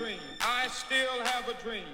dream. I still have a dream.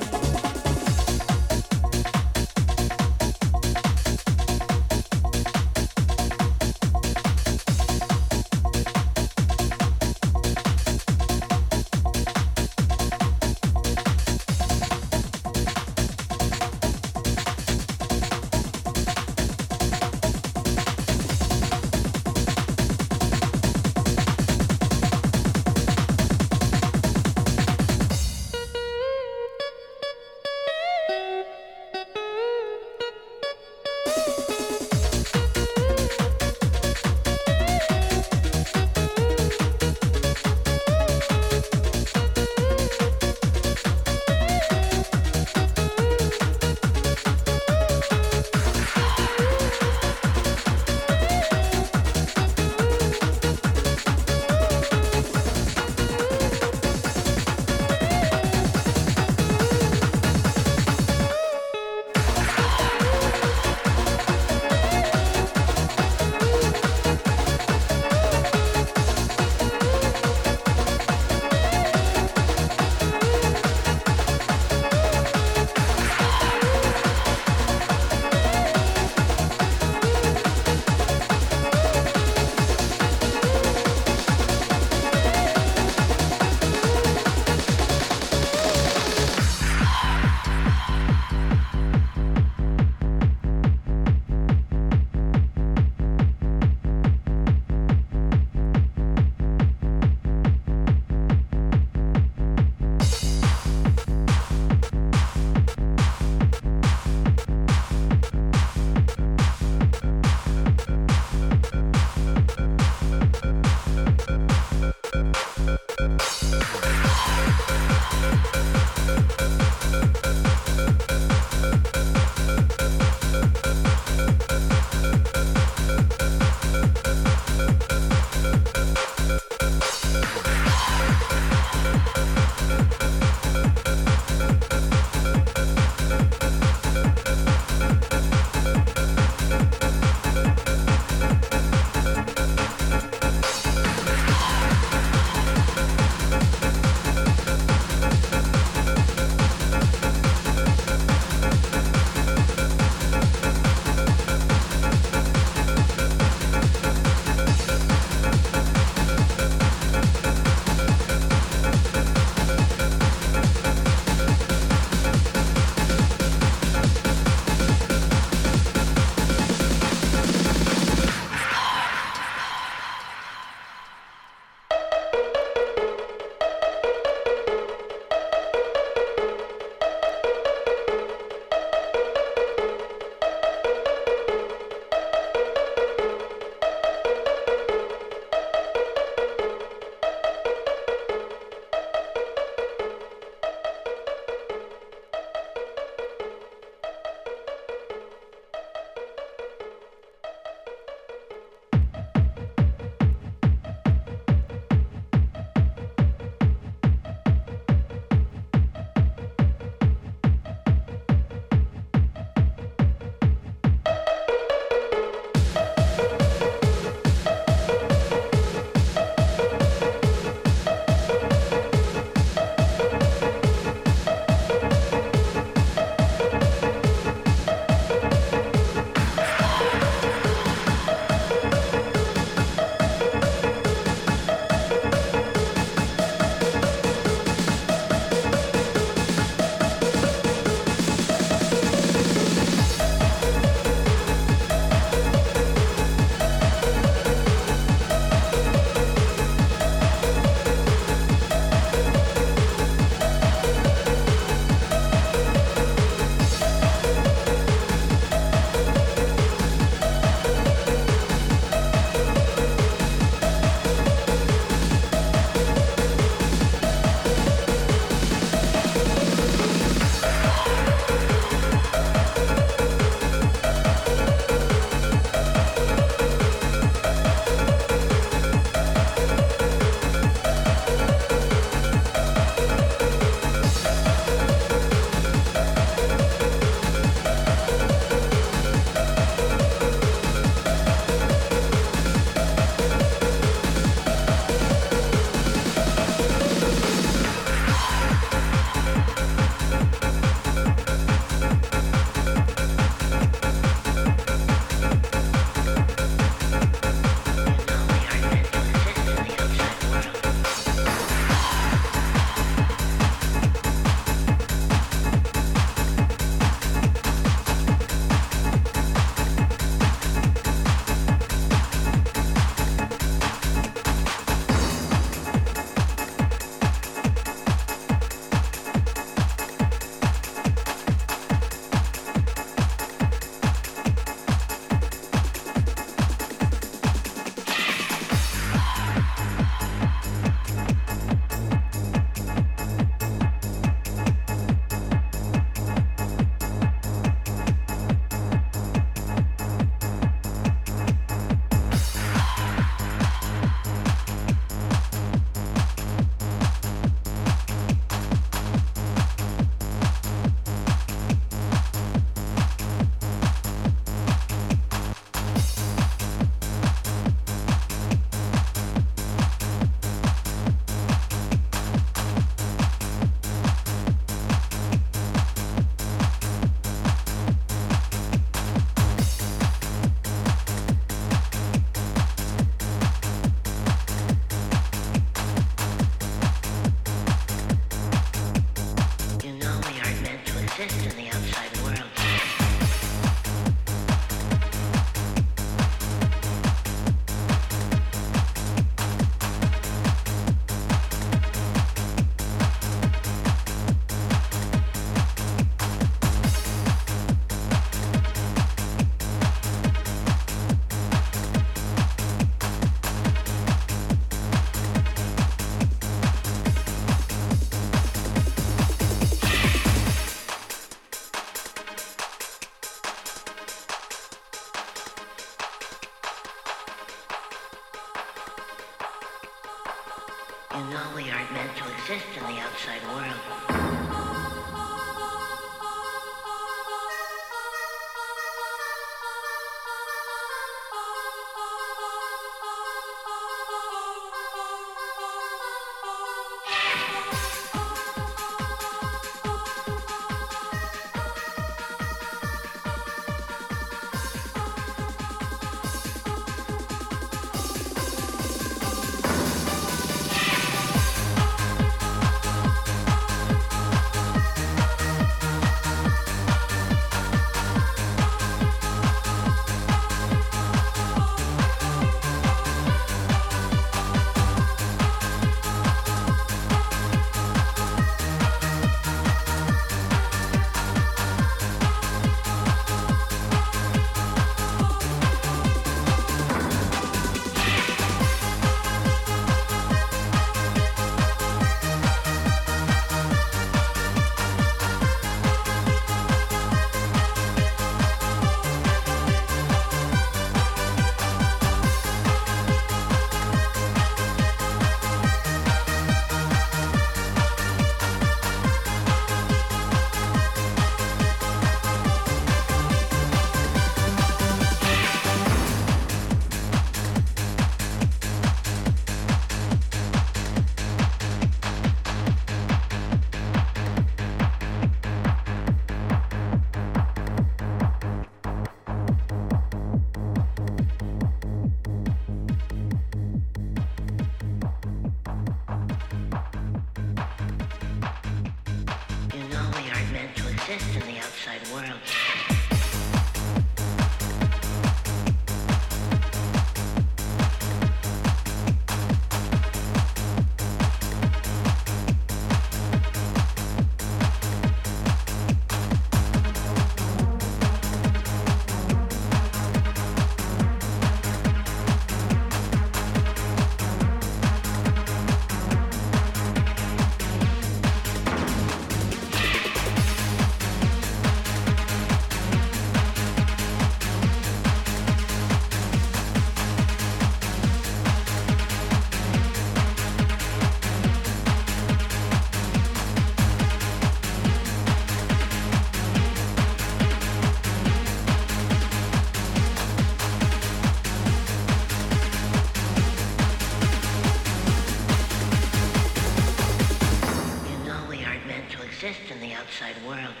well.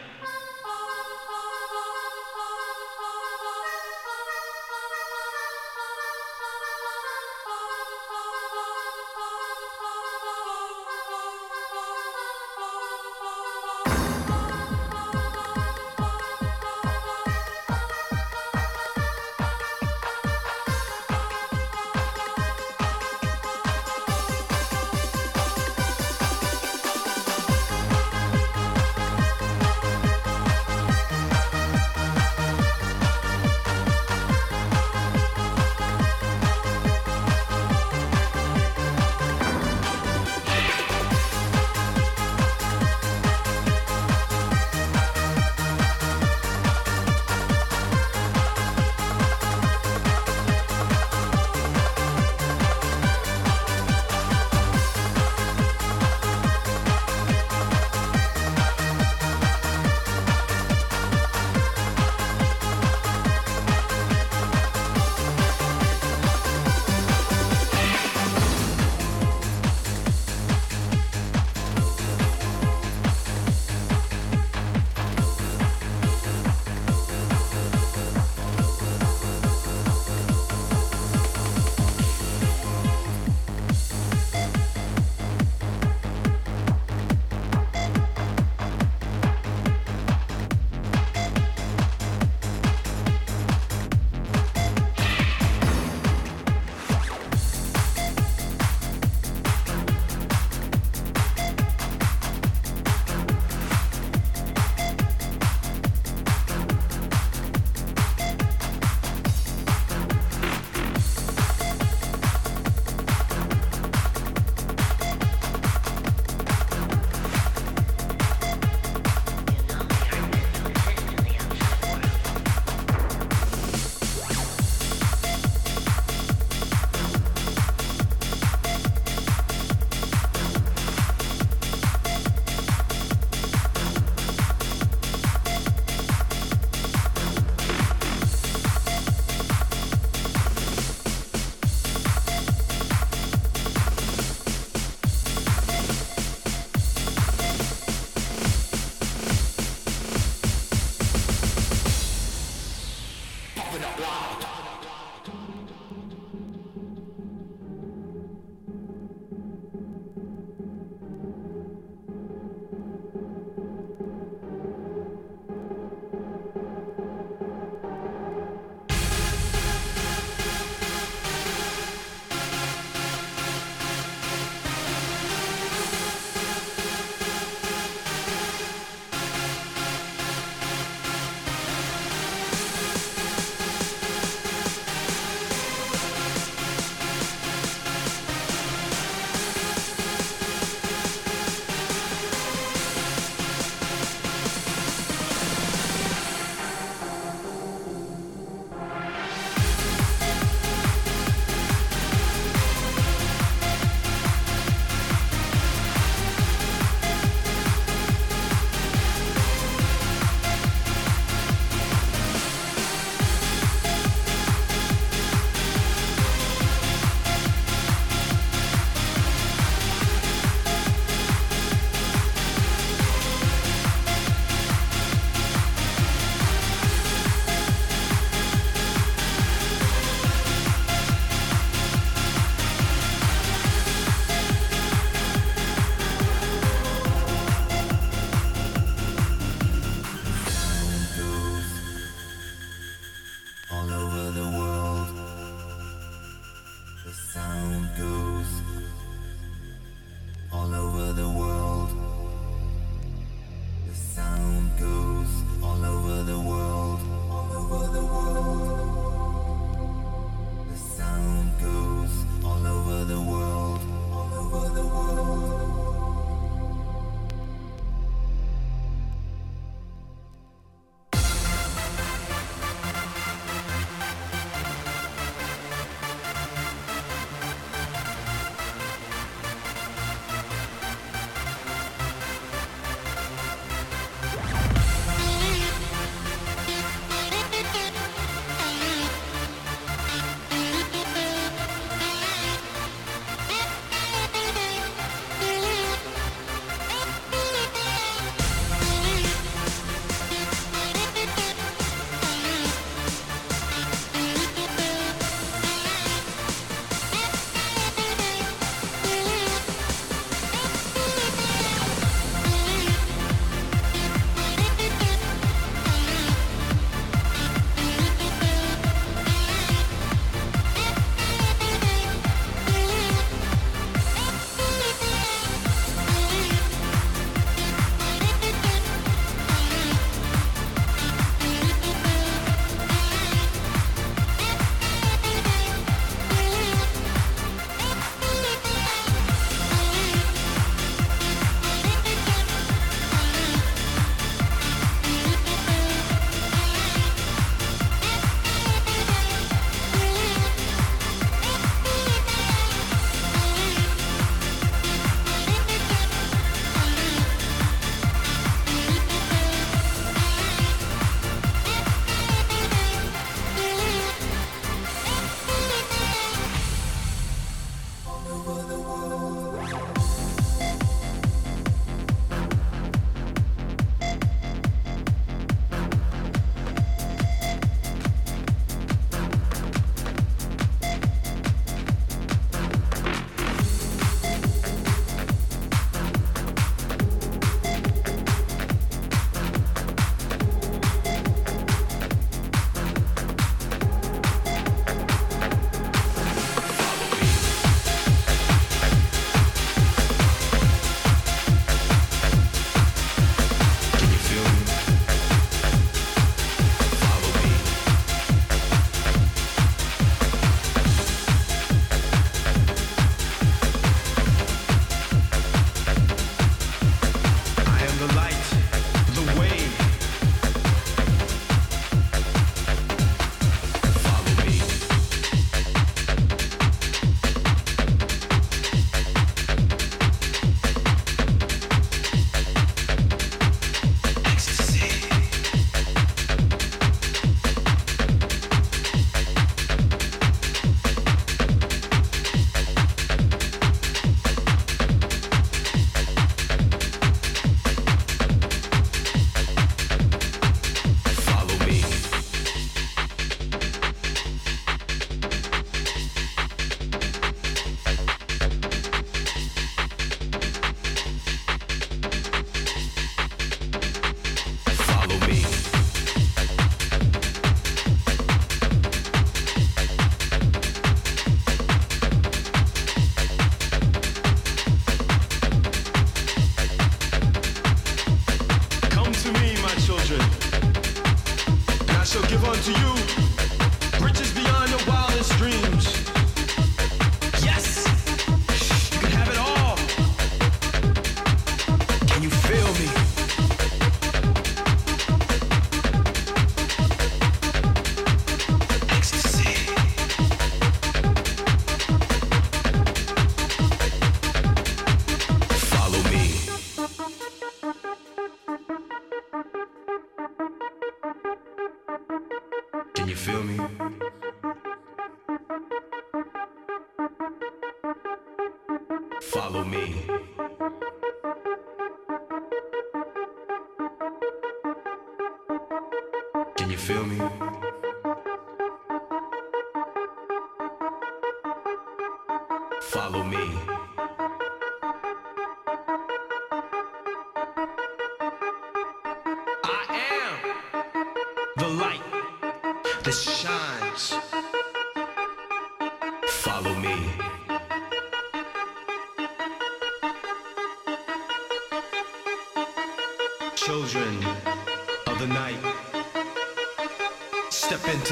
feel me?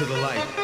To the light.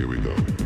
Here we go.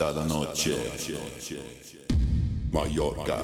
hasta la noche. Mallorca.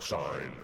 Sign.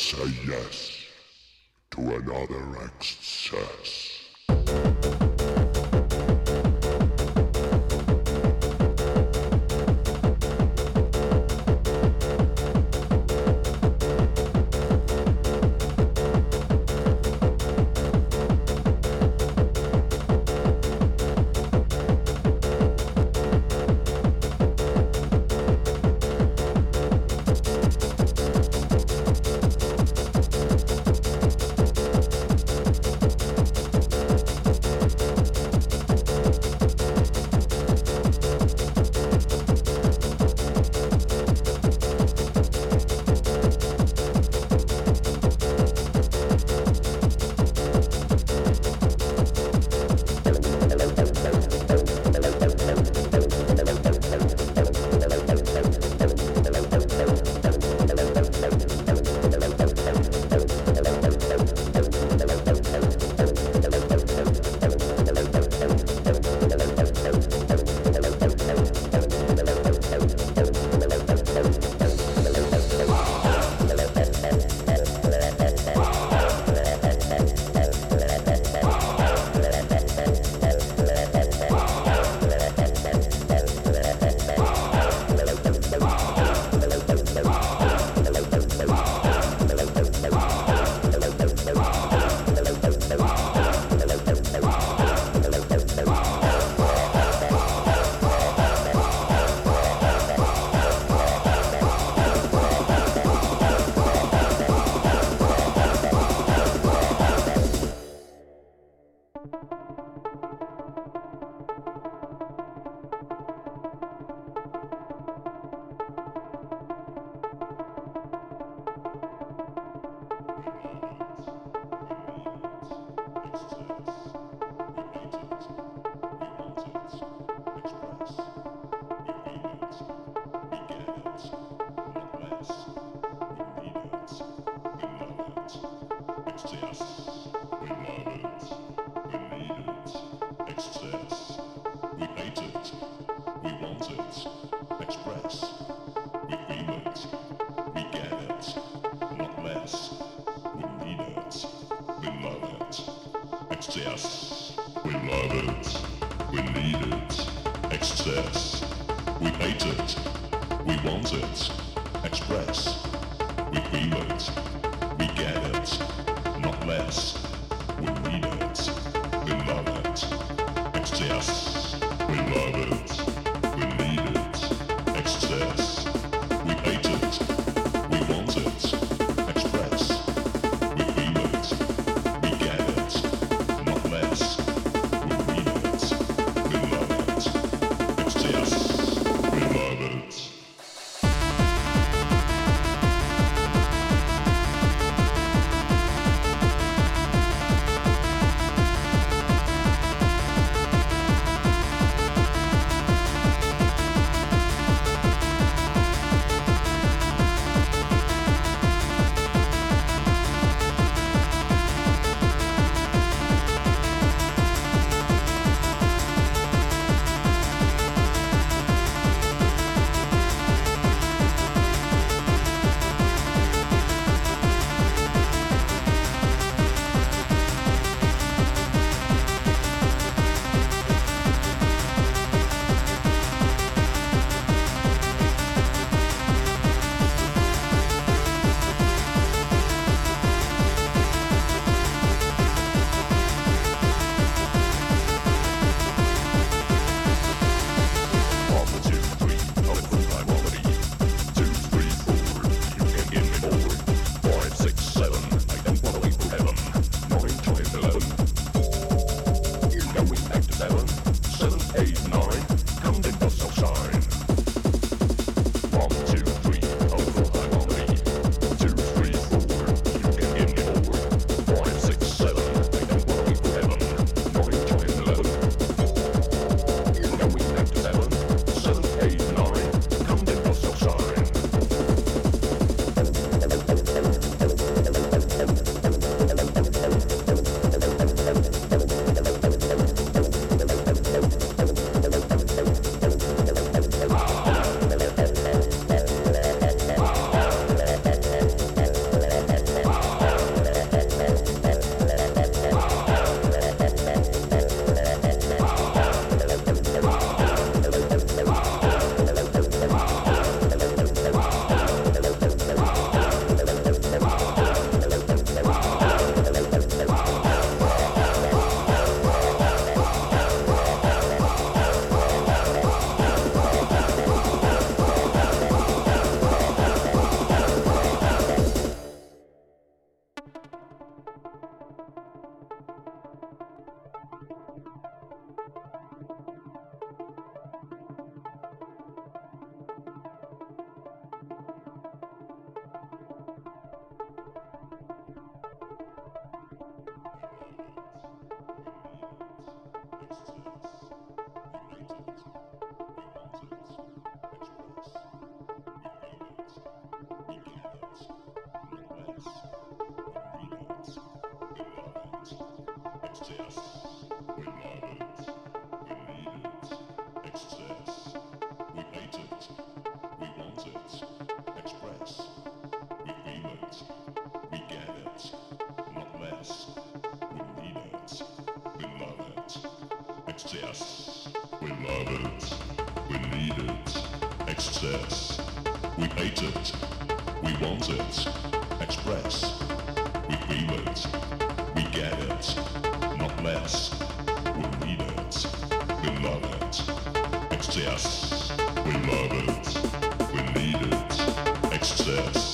Say yes Yes. process.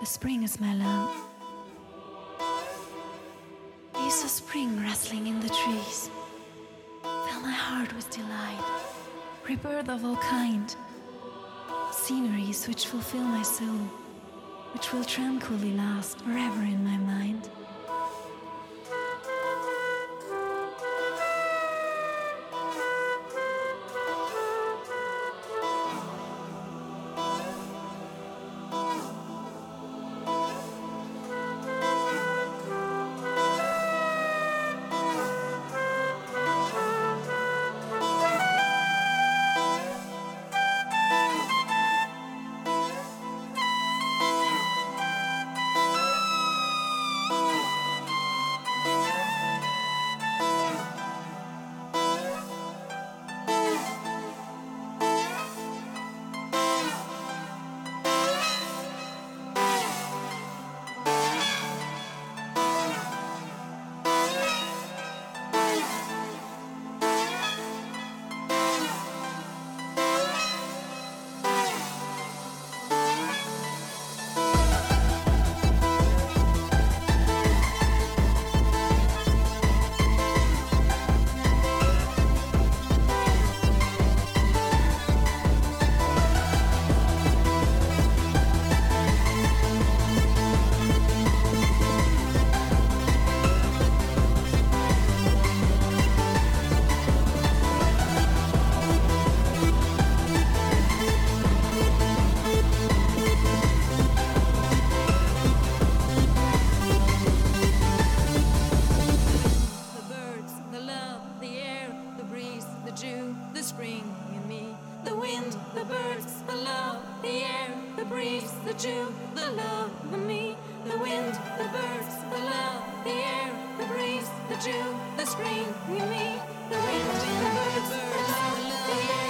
The spring is my love. Leaves of spring rustling in the trees. Fill my heart with delight. Rebirth of all kind. Sceneries which fulfill my soul, which will tranquilly last forever in my mind. The dew, the love in me, the wind, the birds, the love, the air, the breeze, the dew, the spring in me, the wind, the birds, the love, the air,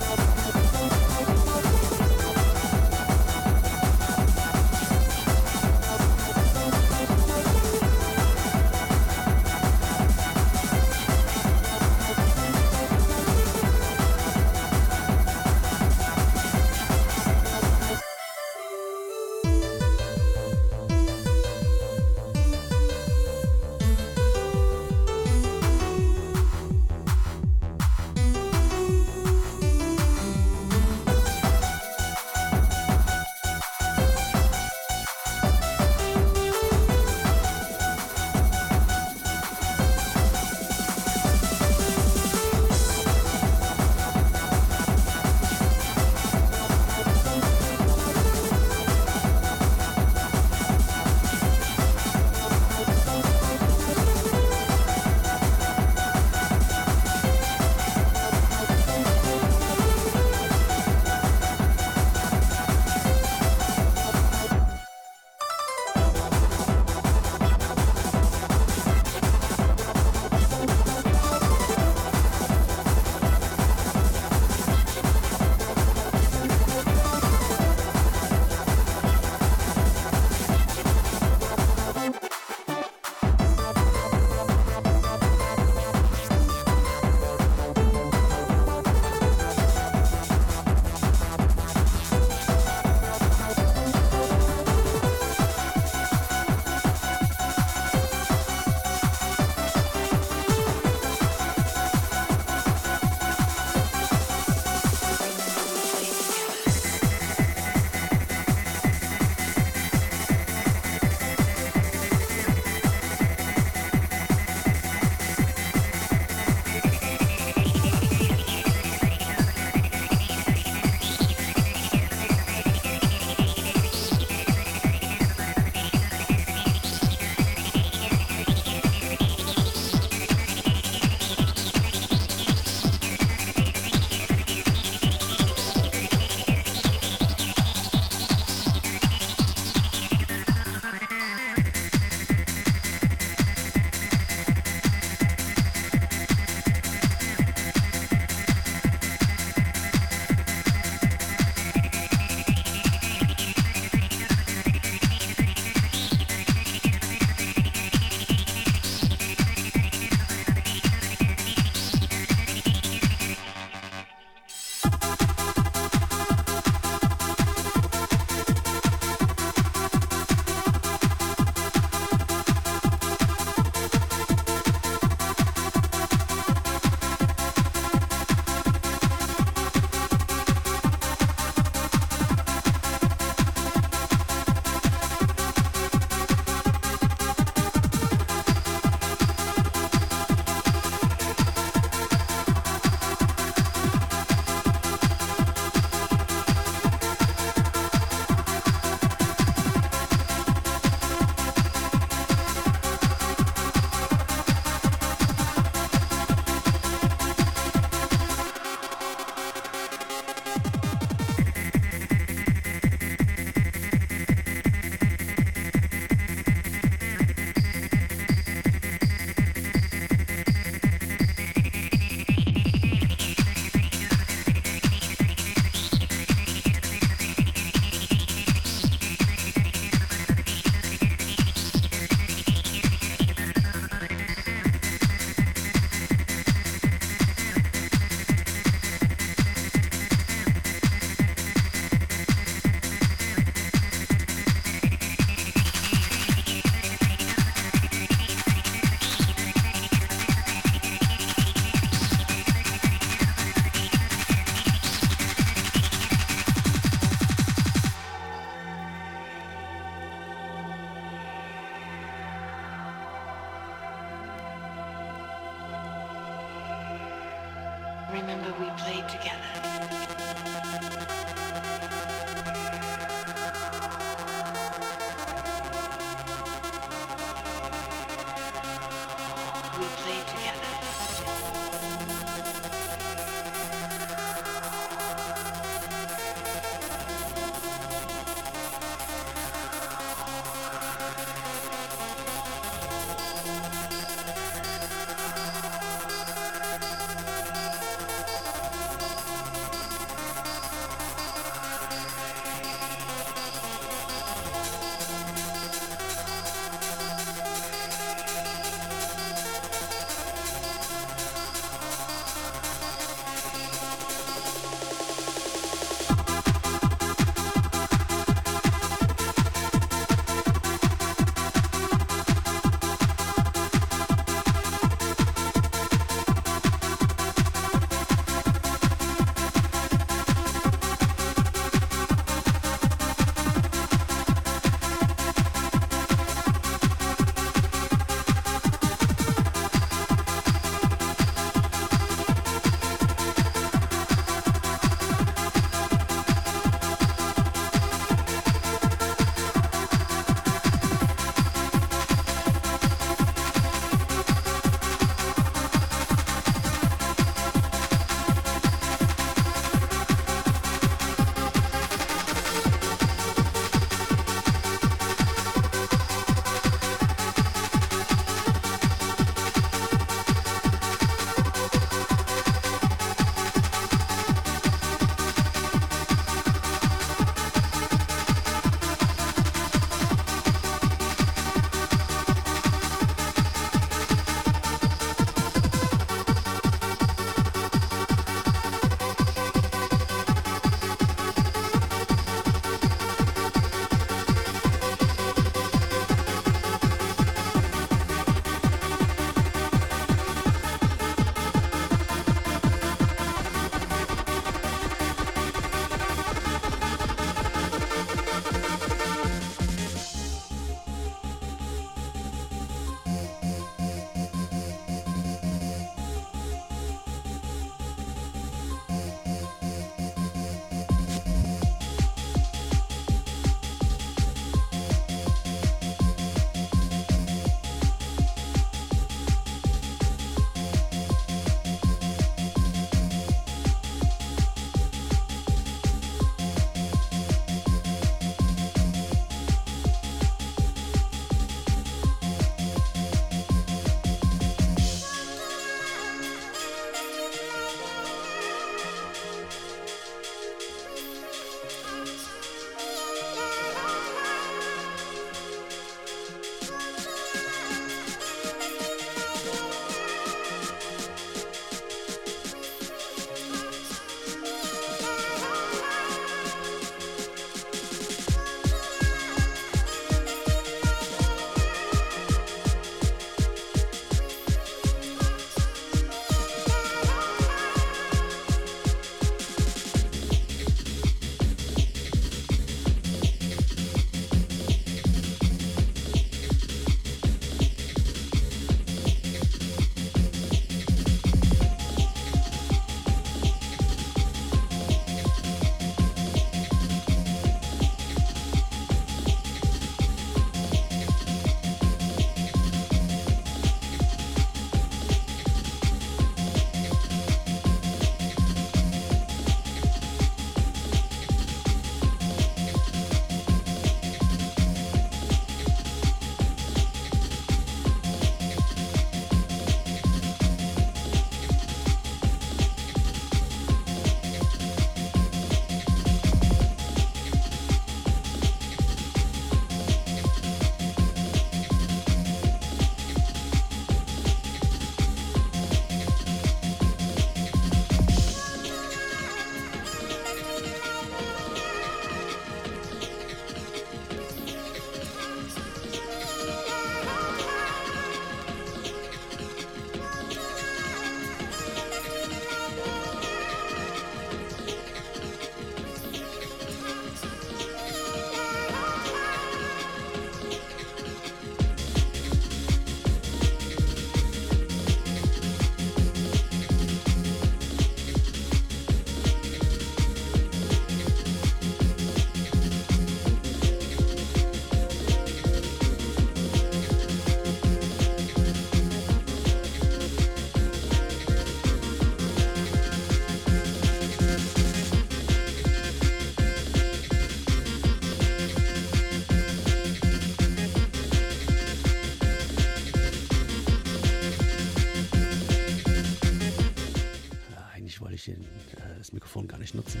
nutzen.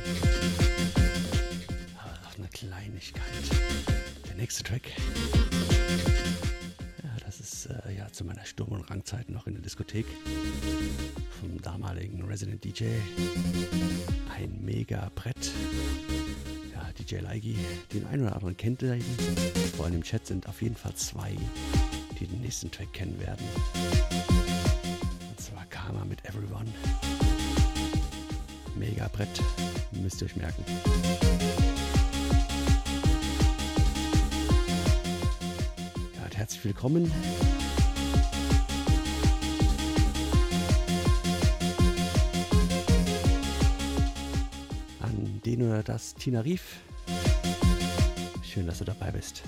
Aber noch eine Kleinigkeit. Der nächste Track. Ja, das ist äh, ja zu meiner Sturm- und Rangzeit noch in der Diskothek vom damaligen Resident DJ. Ein mega Brett. Ja, DJ Leigi, den einen oder anderen kennt er. Vor allem im Chat sind auf jeden Fall zwei, die den nächsten Track kennen werden. Und zwar Karma mit Everyone. Mega Brett, müsst ihr euch merken. Ja, herzlich willkommen. An den oder das Tina Rief. Schön, dass du dabei bist.